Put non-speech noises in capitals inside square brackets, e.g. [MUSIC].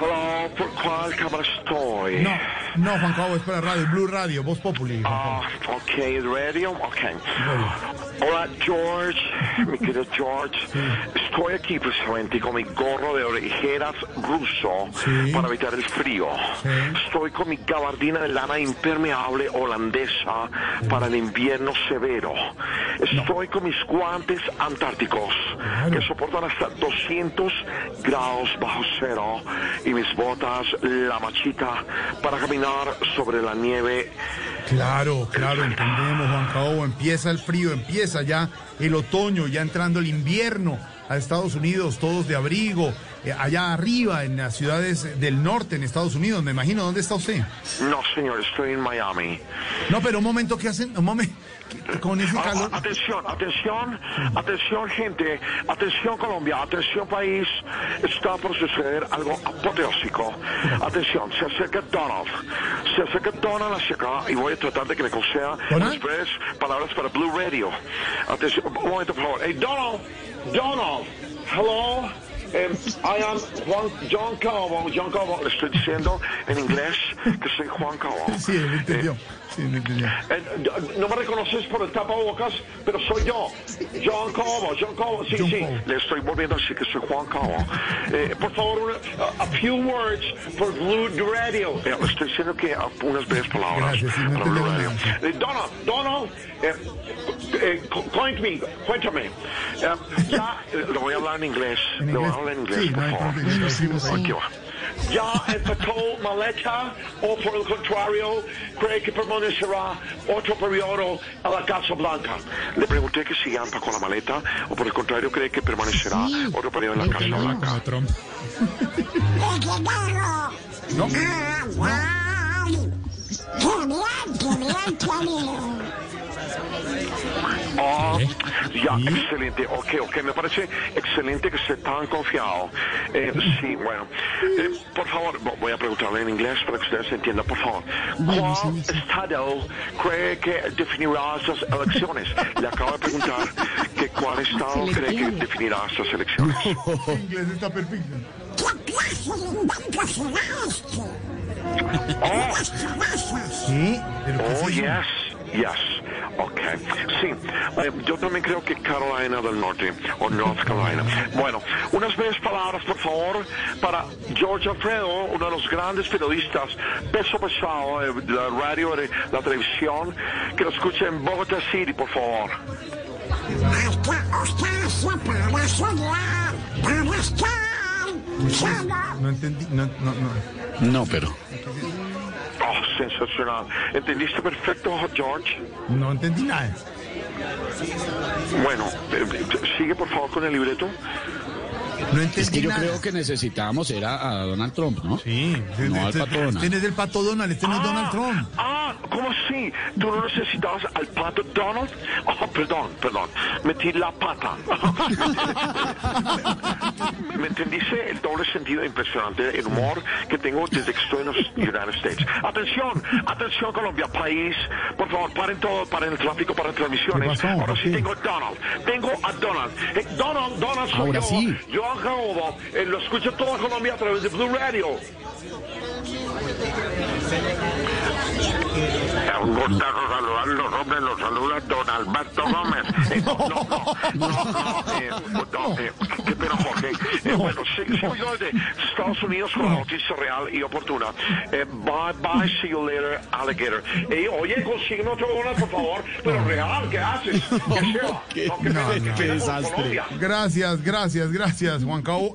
Hello, ¿por cuál cámara estoy? No, no, Juan Cabo, es para radio, Blue Radio, Voz Populi. Ah, ok, radio, ok. Hola, George, mi [LAUGHS] querido George. Estoy aquí precisamente con mi gorro de orejeras ruso Sí. para evitar el frío. Sí. Estoy con mi gabardina de lana impermeable holandesa para el invierno severo. Estoy con mis guantes antárticos Claro. que soportan hasta 200 grados bajo cero y mis botas la machita para caminar sobre la nieve. Claro, claro, entendemos, Juan Cabo. Empieza el frío, empieza ya el otoño, ya entrando el invierno a Estados Unidos, todos de abrigo, eh, allá arriba en las ciudades del norte en Estados Unidos. Me imagino, ¿dónde está usted? No, señor, estoy en Miami. No, pero un momento, ¿qué hacen? Un momento, con ese Ah, calor. ah, atención, atención, atención gente, atención Colombia, atención país, está por suceder algo apoteósico. Atención, se acerca Donald, se acerca Donald hacia acá y voy a tratar de que me conceda breves palabras para Blue Radio. Atención, un momento por favor. Hey Donald, Donald, hello. Em, I am Juan, John Calvo, John Calvo, le estoy diciendo en inglés que soy Juan Calvo. [LAUGHS] Sí, él entendió. Sí, él entendió. Eh, no me reconoces por el tapabocas, pero soy yo, John Cobo, John Cobo, sí, John sí, Cobo. le estoy volviendo a decir que soy Juan Cobo. Eh, por favor, una- a, a few words for Blue Radio. Eh, le estoy diciendo que unas breves palabras Gracias, sí, para Blue Radio. nada, sí. Eh, cu- cuéntame, cuéntame. Eh, ya, lo voy a hablar en inglés, ¿En lo voy a hablar en inglés, Sí, por favor. Aquí va. ¿Ya empató maleta o por el contrario cree que permanecerá otro periodo a la Casa Blanca? Le pregunté que si ya empacó la maleta o por el contrario cree que permanecerá otro periodo en la Casa Blanca. No, Trump. No. Ah, guay. Qué bien, qué bien, qué bien. Ah, ya, excelente. Ok, ok, me parece excelente que esté tan confiado. Eh, sí, bueno. Eh, por favor, vo- voy a preguntarle en inglés para que ustedes entiendan, por favor. ¿Cuál estado cree que definirá estas elecciones? Le acabo de preguntar que cuál [LAUGHS] estado cree que definirá estas elecciones. [LAUGHS] El inglés está perfecto. Oh, Sí, pero ¿qué es oh, yes, yes. Ok, sí, eh, yo también creo que Carolina del Norte o North Carolina. Bueno, unas breves palabras, por favor, para George Alfredo, uno de los grandes periodistas, peso pesado de la radio y de la televisión, que lo escuche en Bogotá City, por favor. No entendí, no, no, no. No, pero. Sensacional. ¿Entendiste perfecto, George? No entendí nada. Bueno, eh, sigue por favor con el libreto. No entendí Es que yo nada. creo que necesitábamos era a Donald Trump, ¿no? Sí, No al este, pato Donald. este es del pato Donald, este no es Donald Trump. Ah, ¿cómo así? ¿Tú no necesitabas al pato Donald? Oh, perdón, perdón. Metí la pata. [LAUGHS] ¿Me entendiste el doble sentido impresionante, el humor que tengo desde que estoy en los [LAUGHS] United States? Atención, atención Colombia, país. Por favor, paren todo, paren el tráfico, paren transmisiones. Ahora ¿Por sí tengo a Donald. Tengo a Donald. Eh, Donald, Donald soy Ahora yo. sí. Yo Jacobo. Eh, lo escucho toda Colombia a través de Blue Radio. Un gustazo saludarlos, hombre, los saluda Don Alberto Gómez. [LAUGHS] Eh, no, no, no, no, eh, no, eh, qué pena, Jorge. Eh, bueno, sí- sigo yo desde Estados Unidos con la noticia real y oportuna. Eh, bye, bye, see you later, alligator. Eh, oye, consígueme otro dólar, por favor, pero real, ¿qué haces? ¿Qué lleva? qué- No, qué desastre. Gracias, gracias, gracias, Juan Cabo.